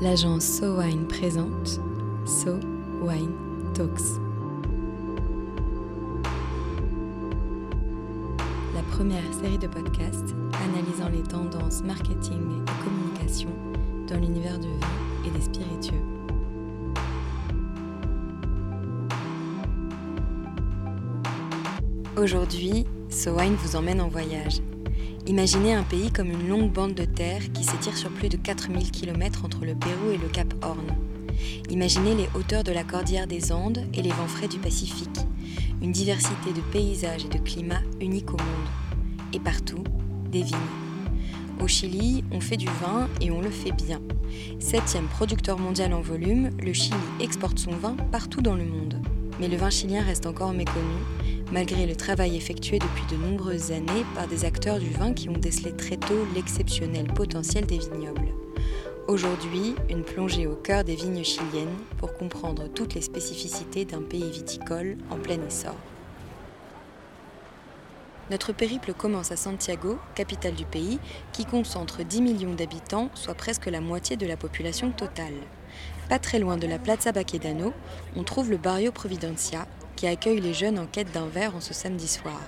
l'agence So Wine présente So Wine Talks. La première série de podcasts analysant les tendances marketing et communication dans l'univers du vin et des spiritueux. Aujourd'hui, So Wine vous emmène en voyage Imaginez un pays comme une longue bande de terre qui s'étire sur plus de 4000 km entre le Pérou et le Cap Horn. Imaginez les hauteurs de la cordillère des Andes et les vents frais du Pacifique. Une diversité de paysages et de climats uniques au monde. Et partout, des vignes. Au Chili, on fait du vin et on le fait bien. Septième producteur mondial en volume, le Chili exporte son vin partout dans le monde. Mais le vin chilien reste encore méconnu malgré le travail effectué depuis de nombreuses années par des acteurs du vin qui ont décelé très tôt l'exceptionnel potentiel des vignobles. Aujourd'hui, une plongée au cœur des vignes chiliennes pour comprendre toutes les spécificités d'un pays viticole en plein essor. Notre périple commence à Santiago, capitale du pays, qui concentre 10 millions d'habitants, soit presque la moitié de la population totale. Pas très loin de la Plaza Baquedano, on trouve le Barrio Providencia, qui accueille les jeunes en quête d'un verre en ce samedi soir.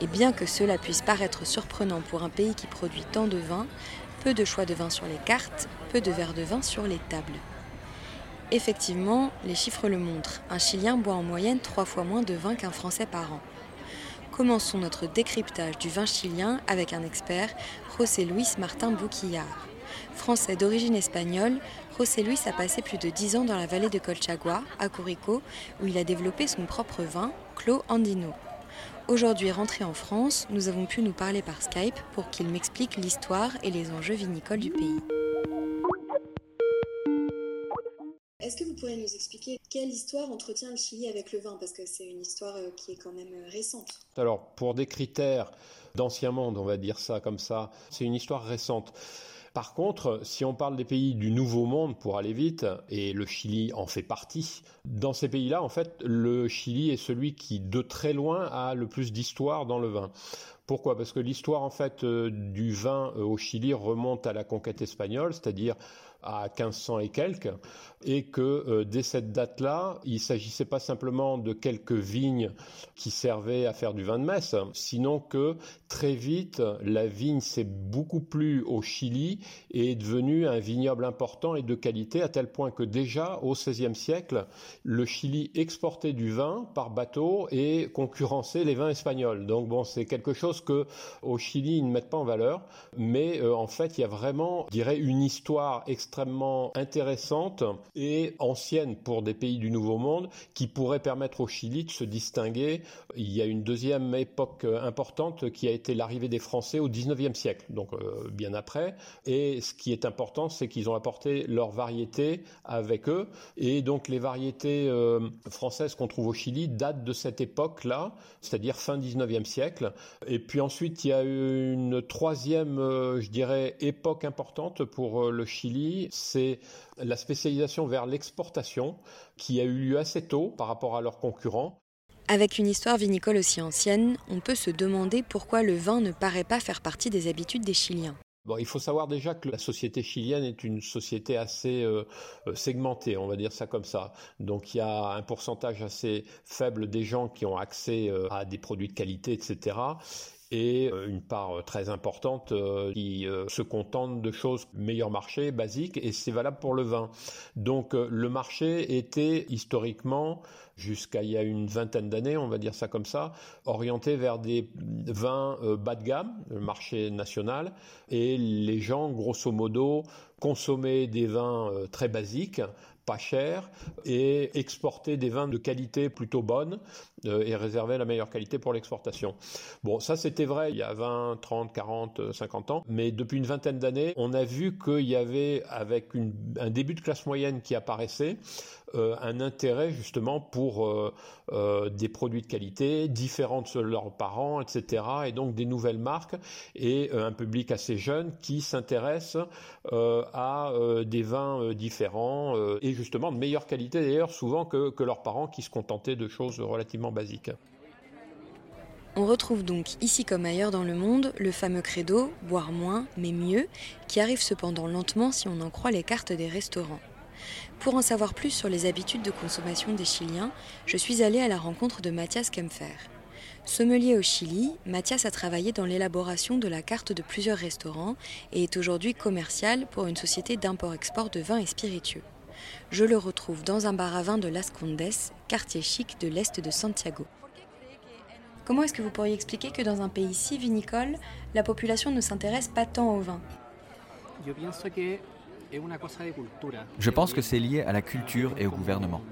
Et bien que cela puisse paraître surprenant pour un pays qui produit tant de vin, peu de choix de vin sur les cartes, peu de verres de vin sur les tables. Effectivement, les chiffres le montrent. Un Chilien boit en moyenne trois fois moins de vin qu'un Français par an. Commençons notre décryptage du vin chilien avec un expert, José Luis Martin Bouquillard. Français d'origine espagnole, José Luis a passé plus de 10 ans dans la vallée de Colchagua, à Corico, où il a développé son propre vin, Clos Andino. Aujourd'hui rentré en France, nous avons pu nous parler par Skype pour qu'il m'explique l'histoire et les enjeux vinicoles du pays. Est-ce que vous pourriez nous expliquer quelle histoire entretient le Chili avec le vin? Parce que c'est une histoire euh, qui est quand même euh, récente. Alors, pour des critères d'ancien monde, on va dire ça comme ça, c'est une histoire récente. Par contre, si on parle des pays du Nouveau Monde pour aller vite, et le Chili en fait partie, dans ces pays-là, en fait, le Chili est celui qui, de très loin, a le plus d'histoire dans le vin. Pourquoi? Parce que l'histoire en fait euh, du vin euh, au Chili remonte à la conquête espagnole, c'est-à-dire à 1500 et quelques, et que euh, dès cette date-là, il s'agissait pas simplement de quelques vignes qui servaient à faire du vin de messe, sinon que très vite, la vigne s'est beaucoup plus au Chili et est devenue un vignoble important et de qualité, à tel point que déjà au XVIe siècle, le Chili exportait du vin par bateau et concurrençait les vins espagnols. Donc bon, c'est quelque chose que au Chili, ils ne mettent pas en valeur, mais euh, en fait, il y a vraiment, je dirais, une histoire extrêmement intéressante et ancienne pour des pays du Nouveau Monde qui pourrait permettre au Chili de se distinguer. Il y a une deuxième époque euh, importante qui a été l'arrivée des Français au 19e siècle, donc euh, bien après. Et ce qui est important, c'est qu'ils ont apporté leurs variétés avec eux. Et donc les variétés euh, françaises qu'on trouve au Chili datent de cette époque-là, c'est-à-dire fin 19e siècle. Et puis ensuite, il y a eu une troisième, je dirais, époque importante pour le Chili, c'est la spécialisation vers l'exportation qui a eu lieu assez tôt par rapport à leurs concurrents. Avec une histoire vinicole aussi ancienne, on peut se demander pourquoi le vin ne paraît pas faire partie des habitudes des Chiliens. Bon, il faut savoir déjà que la société chilienne est une société assez euh, euh, segmentée, on va dire ça comme ça. Donc il y a un pourcentage assez faible des gens qui ont accès euh, à des produits de qualité, etc et euh, une part euh, très importante euh, qui se contente de choses meilleur marché, basiques, et c'est valable pour le vin. Donc le marché était historiquement, jusqu'à il y a une vingtaine d'années, on va dire ça comme ça, orienté vers des vins bas de gamme, le marché national, et les gens, grosso modo, consommaient des vins très basiques pas cher et exporter des vins de qualité plutôt bonne et réserver la meilleure qualité pour l'exportation. Bon, ça c'était vrai il y a 20, 30, 40, 50 ans, mais depuis une vingtaine d'années, on a vu qu'il y avait, avec un début de classe moyenne qui apparaissait, euh, un intérêt justement pour euh, euh, des produits de qualité différents de leurs parents, etc. Et donc des nouvelles marques et un public assez jeune qui s'intéresse à des vins différents et justement de meilleure qualité d'ailleurs souvent que leurs parents qui se contentaient de choses relativement On retrouve donc ici comme ailleurs dans le monde le fameux credo boire moins mais mieux, qui arrive cependant lentement si on en croit les cartes des restaurants. Pour en savoir plus sur les habitudes de consommation des Chiliens, je suis allée à la rencontre de Mathias Kempfer. Sommelier au Chili, Mathias a travaillé dans l'élaboration de la carte de plusieurs restaurants et est aujourd'hui commercial pour une société d'import-export de vins et spiritueux. Je le retrouve dans un bar à vin de Las Condes, quartier chic de l'est de Santiago. Comment est-ce que vous pourriez expliquer que dans un pays si vinicole, la population ne s'intéresse pas tant au vin? Je pense que c'est lié à la culture et au gouvernement.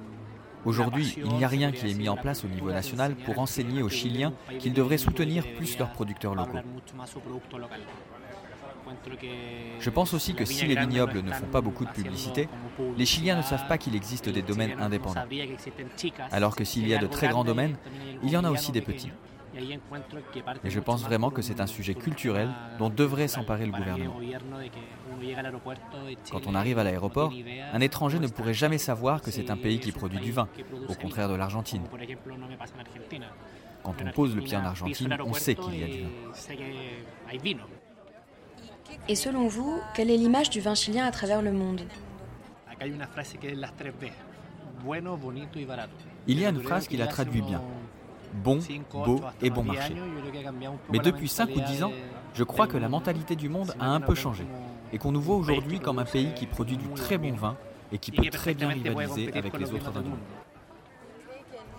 Aujourd'hui, il n'y a rien qui est mis en place au niveau national pour enseigner aux Chiliens qu'ils devraient soutenir plus leurs producteurs locaux. Je pense aussi que si les vignobles ne font pas beaucoup de publicité, les Chiliens ne savent pas qu'il existe des domaines indépendants. Alors que s'il y a de très grands domaines, il y en a aussi des petits. Et je pense vraiment que c'est un sujet culturel dont devrait s'emparer le gouvernement. Quand on arrive à l'aéroport, un étranger ne pourrait jamais savoir que c'est un pays qui produit du vin, au contraire de l'Argentine. Quand on pose le pied en Argentine, on sait qu'il y a du vin. Et selon vous, quelle est l'image du vin chilien à travers le monde Il y a une phrase qui la traduit bien. Bon, beau et bon marché. Mais depuis 5 ou 10 ans, je crois que la mentalité du monde a un peu changé et qu'on nous voit aujourd'hui comme un pays qui produit du très bon vin et qui peut très bien rivaliser avec les autres vins du monde.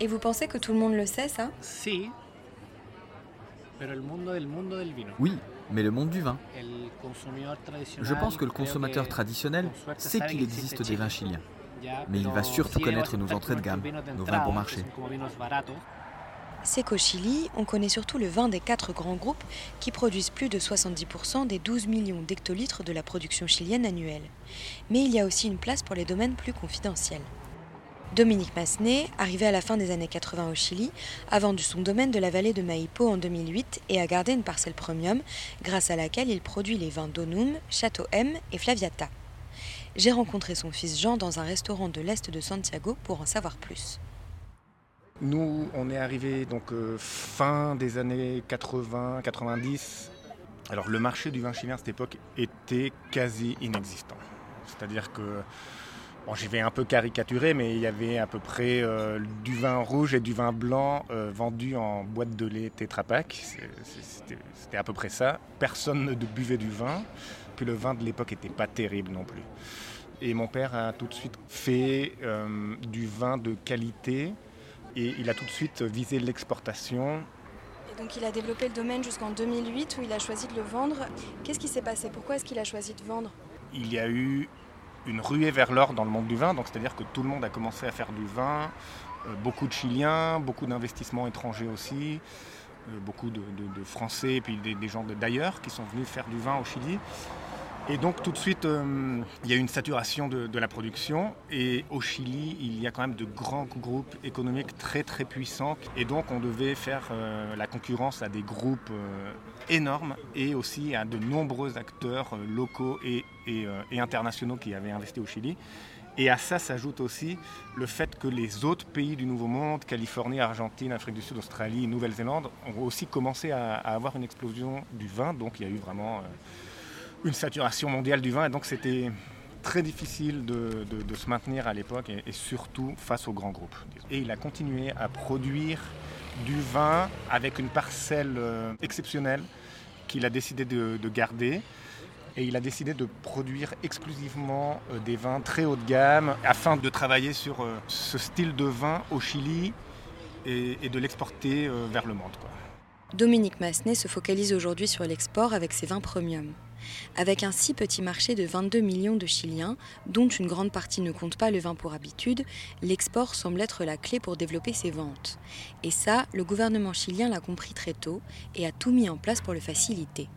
Et vous pensez que tout le monde le sait, ça? Oui, mais le monde du vin. Je pense que le consommateur traditionnel sait qu'il existe des vins chiliens. Mais il va surtout connaître nos entrées de gamme, nos vins bon marché. C'est qu'au Chili, on connaît surtout le vin des quatre grands groupes qui produisent plus de 70% des 12 millions d'hectolitres de la production chilienne annuelle. Mais il y a aussi une place pour les domaines plus confidentiels. Dominique Massenet, arrivé à la fin des années 80 au Chili, a vendu son domaine de la vallée de Maipo en 2008 et a gardé une parcelle premium grâce à laquelle il produit les vins Donum, Château M et Flaviata. J'ai rencontré son fils Jean dans un restaurant de l'est de Santiago pour en savoir plus. Nous, on est arrivé donc euh, fin des années 80, 90. Alors le marché du vin chilien à cette époque était quasi inexistant. C'est-à-dire que Bon, j'y vais un peu caricaturé, mais il y avait à peu près euh, du vin rouge et du vin blanc euh, vendus en boîte de lait Tetra Pak. C'était à peu près ça. Personne ne buvait du vin. Puis le vin de l'époque n'était pas terrible non plus. Et mon père a tout de suite fait euh, du vin de qualité et il a tout de suite visé l'exportation. Et donc il a développé le domaine jusqu'en 2008 où il a choisi de le vendre. Qu'est-ce qui s'est passé? Pourquoi est-ce qu'il a choisi de vendre? Il y a eu une ruée vers l'or dans le monde du vin. Donc c'est-à-dire que tout le monde a commencé à faire du vin. Euh, beaucoup de Chiliens, beaucoup d'investissements étrangers aussi, euh, beaucoup de, Français et puis des, gens d'ailleurs qui sont venus faire du vin au Chili. Et donc tout de suite, euh, il y a une saturation de, la production. Et au Chili, il y a quand même de grands groupes économiques très très puissants. Et donc on devait faire la concurrence à des groupes énormes et aussi à de nombreux acteurs locaux et euh, internationaux qui avaient investi au Chili. Et à ça s'ajoute aussi le fait que les autres pays du Nouveau Monde, Californie, Argentine, Afrique du Sud, Australie, Nouvelle-Zélande, ont aussi commencé à, avoir une explosion du vin. Donc il y a eu vraiment euh, une saturation mondiale du vin. Et donc c'était très difficile de, se maintenir à l'époque et, surtout face aux grands groupes. Et il a continué à produire du vin avec une parcelle euh, exceptionnelle qu'il a décidé de garder et il a décidé de produire exclusivement euh, des vins très haut de gamme afin de travailler sur euh, ce style de vin au Chili et, de l'exporter vers le monde. Dominique Massenet se focalise aujourd'hui sur l'export avec ses vins premium. Avec un si petit marché de 22 millions de Chiliens, dont une grande partie ne compte pas le vin pour habitude, l'export semble être la clé pour développer ses ventes. Et ça, le gouvernement chilien l'a compris très tôt et a tout mis en place pour le faciliter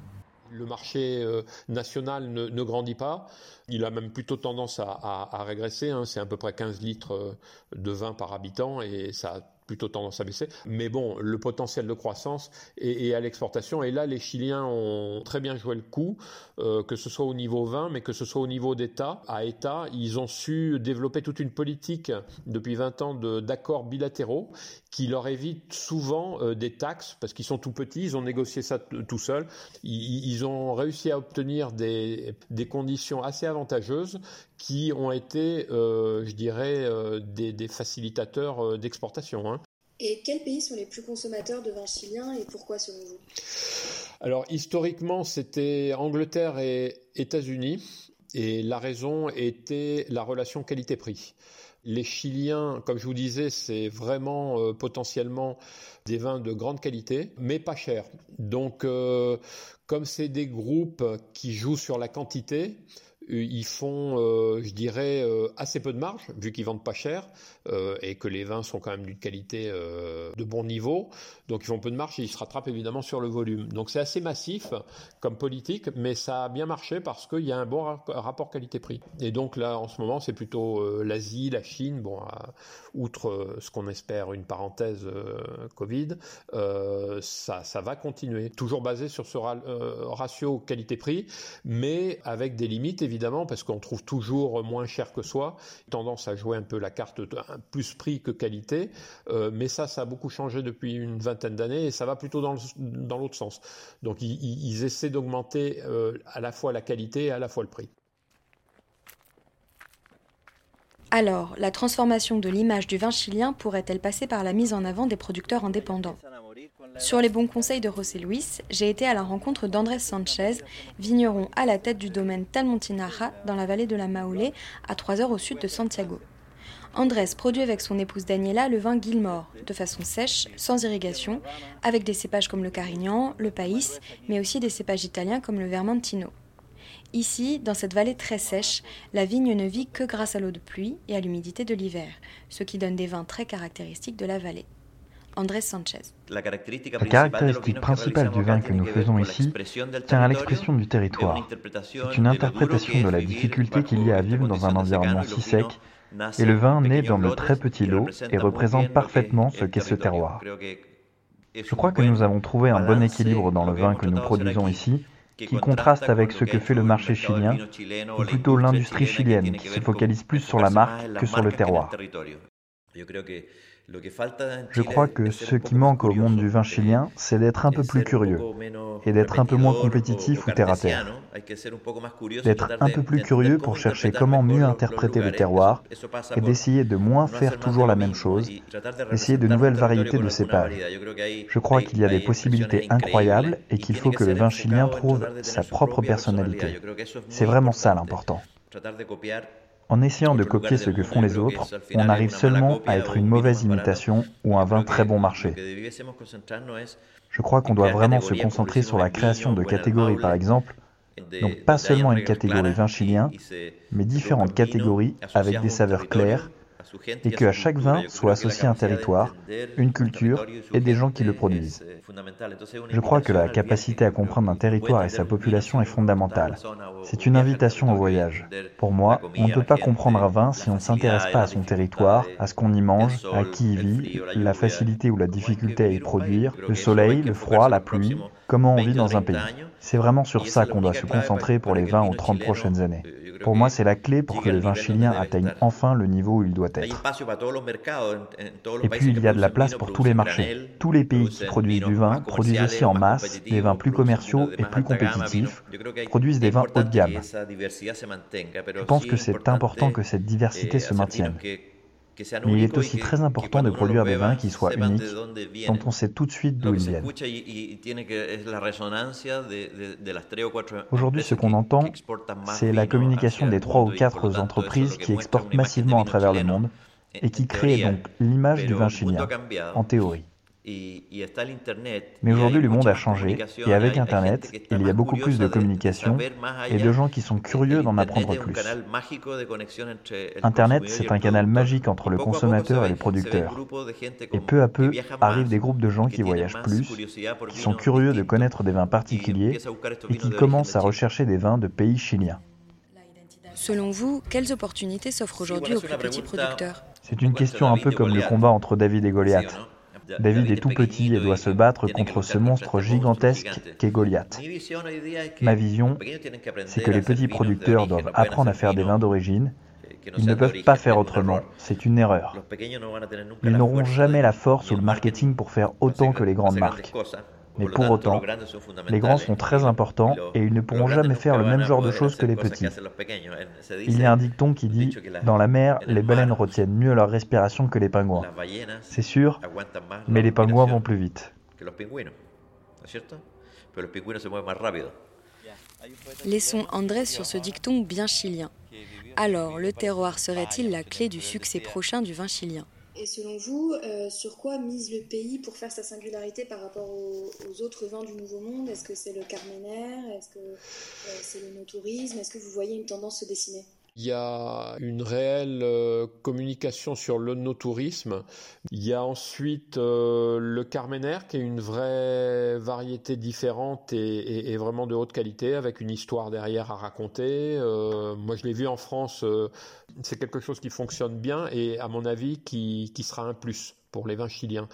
le marché euh, national ne, grandit pas. Il a même plutôt tendance à, régresser. Hein. C'est à peu près 15 litres euh, de vin par habitant et ça a plutôt tendance à baisser. Mais bon, le potentiel de croissance est, à l'exportation. Et là, les Chiliens ont très bien joué le coup, euh, que ce soit au niveau vin, mais que ce soit au niveau d'État. À État, ils ont su développer toute une politique depuis 20 ans d'accords bilatéraux qui leur évitent souvent euh, des taxes, parce qu'ils sont tout petits, ils ont négocié ça tout seuls. Ils, ont réussi à obtenir des, des conditions assez avantageuses qui ont été, euh, je dirais, des, des facilitateurs d'exportation. Hein. Et quels pays sont les plus consommateurs de vin chilien et pourquoi selon vous? Alors historiquement, c'était Angleterre et États-Unis et la raison était la relation qualité-prix. Les Chiliens, comme je vous disais, c'est vraiment euh, potentiellement des vins de grande qualité, mais pas chers. Donc, euh, comme c'est des groupes qui jouent sur la quantité, ils font, euh, je dirais, euh, assez peu de marge, vu qu'ils vendent pas cher et que les vins sont quand même d'une qualité de bon niveau. Donc ils font peu de marge et ils se rattrapent évidemment sur le volume. Donc c'est assez massif comme politique, mais ça a bien marché parce qu'il y a un bon rapport qualité-prix. Et donc là, en ce moment, c'est plutôt l'Asie, la Chine, bon, outre ce qu'on espère une parenthèse Covid, ça va continuer. Toujours basé sur ce ratio qualité-prix, mais avec des limites évidemment évidemment, parce qu'on trouve toujours moins cher que soi, tendance à jouer un peu la carte plus prix que qualité, euh, mais ça, ça a beaucoup changé depuis une vingtaine d'années et ça va plutôt dans l'autre sens. Donc ils, essaient d'augmenter euh, à la fois la qualité et à la fois le prix. Alors, la transformation de l'image du vin chilien pourrait-elle passer par la mise en avant des producteurs indépendants? Sur les bons conseils de José Luis, j'ai été à la rencontre d'Andrés Sanchez, vigneron à la tête du domaine Talmontinara dans la vallée de la Maule, à 3 heures au sud de Santiago. Andrés produit avec son épouse Daniela le vin Gilmore, de façon sèche, sans irrigation, avec des cépages comme le Carignan, le País, mais aussi des cépages italiens comme le Vermentino. Ici, dans cette vallée très sèche, la vigne ne vit que grâce à l'eau de pluie et à l'humidité de l'hiver, ce qui donne des vins très caractéristiques de la vallée. Andrés Sanchez. La caractéristique principale du vin que nous faisons ici tient à l'expression du territoire. C'est une interprétation de la difficulté qu'il y a à vivre dans un environnement si sec, et le vin naît dans de très petits lots et représente parfaitement ce qu'est ce terroir. Je crois que nous avons trouvé un bon équilibre dans le vin que nous produisons ici, qui contraste avec ce que fait le marché chilien, ou plutôt l'industrie chilienne, qui se focalise plus sur la marque que sur le terroir. Je crois que ce qui manque au monde du vin chilien, c'est d'être un peu plus curieux et d'être un peu moins compétitif ou terre à terre. D'être un peu plus curieux pour chercher comment mieux interpréter le terroir et d'essayer de moins faire toujours la même chose, d'essayer de nouvelles variétés de cépages. Je crois qu'il y a des possibilités incroyables et qu'il faut que le vin chilien trouve sa propre personnalité. C'est vraiment ça l'important. En essayant de copier ce que font les autres, on arrive seulement à être une mauvaise imitation ou un vin très bon marché. Je crois qu'on doit vraiment se concentrer sur la création de catégories par exemple, donc pas seulement une catégorie vin chilien, mais différentes catégories avec des saveurs claires, et qu'à chaque vin soit associé un territoire, une culture et des gens qui le produisent. Je crois que la capacité à comprendre un territoire et sa population est fondamentale. C'est une invitation au voyage. Pour moi, on ne peut pas comprendre un vin si on ne s'intéresse pas à son territoire, à ce qu'on y mange, à qui y vit, la facilité ou la difficulté à y produire, le soleil, le froid, la pluie, comment on vit dans un pays. C'est vraiment sur ça qu'on doit se concentrer pour les 20 ou 30 prochaines années. Pour moi, c'est la clé pour que le vin chilien atteigne enfin le niveau où il doit être. Et puis, il y a de la place pour tous les marchés. Tous les pays qui produisent du vin produisent aussi en masse des vins plus commerciaux et plus compétitifs, produisent des vins haut de gamme. Je pense que c'est important que cette diversité se maintienne. Mais il est aussi très important de produire des vins qui soient uniques, dont on sait tout de suite d'où ils viennent. Aujourd'hui, ce qu'on entend, c'est la communication des trois ou quatre entreprises qui exportent massivement à travers le monde et qui créent donc l'image du vin chilien, en théorie. Mais aujourd'hui, le monde a changé et avec Internet, il y a beaucoup plus de communication et de gens qui sont curieux d'en apprendre plus. Internet, c'est un canal magique entre le consommateur et le producteur. Et peu à peu, arrivent des groupes de gens qui voyagent plus, qui sont curieux de connaître des vins particuliers et qui commencent à rechercher des vins de pays chiliens. Selon vous, quelles opportunités s'offrent aujourd'hui aux plus petits producteurs? C'est une question un peu comme le combat entre David et Goliath. David est tout petit et doit se battre contre ce monstre gigantesque qu'est Goliath. Ma vision, c'est que les petits producteurs doivent apprendre à faire des vins d'origine. Ils ne peuvent pas faire autrement, c'est une erreur. Ils n'auront jamais la force ou le marketing pour faire autant que les grandes marques. Mais pour autant, les grands sont très importants et ils ne pourront jamais faire le même genre de choses que les petits. Il y a un dicton qui dit Dans la mer, les baleines retiennent mieux leur respiration que les pingouins. C'est sûr, mais les pingouins vont plus vite. Laissons Andrés sur ce dicton bien chilien. Alors, le terroir serait-il la clé du succès prochain du vin chilien? Et selon vous, euh, sur quoi mise le pays pour faire sa singularité par rapport aux, autres vins du Nouveau Monde? Est-ce que c'est le carméner Est-ce que euh, c'est le no-tourisme? Est-ce que vous voyez une tendance se dessiner? Il y a une réelle euh, communication sur le no-tourisme. Il y a ensuite euh, le Carmener, qui est une vraie variété différente et, vraiment de haute qualité, avec une histoire derrière à raconter. Euh, moi, je l'ai vu en France, c'est quelque chose qui fonctionne bien et, à mon avis, qui sera un plus pour les vins chiliens.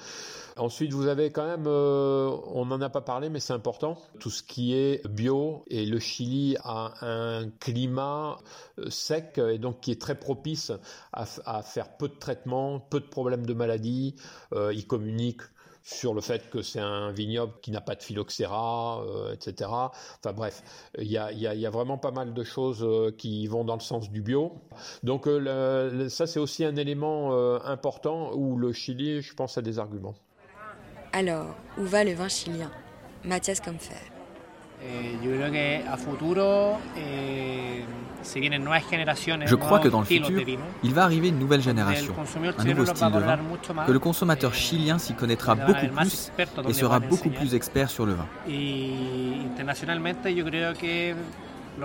Ensuite, vous avez quand même, euh, on n'en a pas parlé, mais c'est important, tout ce qui est bio. Et le Chili a un climat euh, sec et donc qui est très propice à, faire peu de traitements, peu de problèmes de maladie. Euh, il communique sur le fait que c'est un vignoble qui n'a pas de phylloxéra, euh, etc. Enfin bref, il y a, vraiment pas mal de choses euh, qui vont dans le sens du bio. Donc euh, ça c'est aussi un élément important où le Chili, je pense, a des arguments. Alors, où va le vin chilien? Mathias Comfer. Je crois que dans le futur, il va arriver une nouvelle génération, un nouveau style de vin, que le consommateur chilien s'y connaîtra beaucoup plus et sera beaucoup plus expert sur le vin.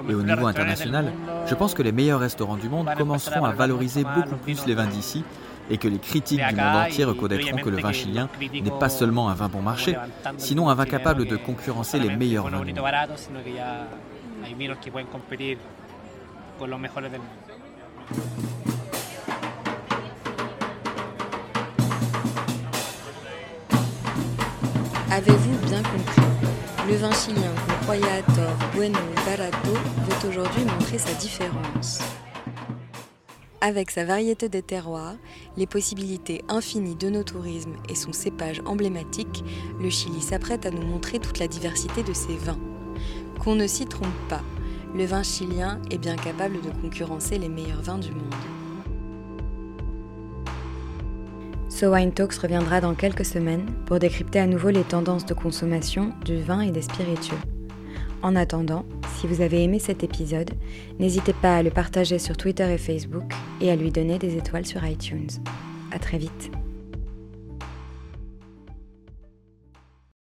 Et au niveau international, je pense que les meilleurs restaurants du monde commenceront à valoriser beaucoup plus les vins d'ici et que les critiques du monde entier reconnaîtront que le vin chilien n'est pas seulement un vin bon marché, sinon un vin capable de concurrencer les meilleurs vins. Avez-vous bien compris? Le vin chilien qu'on croyait à tort bueno et barato veut aujourd'hui montrer sa différence. Avec sa variété des terroirs, les possibilités infinies de nos tourismes et son cépage emblématique, le Chili s'apprête à nous montrer toute la diversité de ses vins. Qu'on ne s'y trompe pas, le vin chilien est bien capable de concurrencer les meilleurs vins du monde. So Wine Talks reviendra dans quelques semaines pour décrypter à nouveau les tendances de consommation du vin et des spiritueux. En attendant, si vous avez aimé cet épisode, n'hésitez pas à le partager sur Twitter et Facebook et à lui donner des étoiles sur iTunes. À très vite.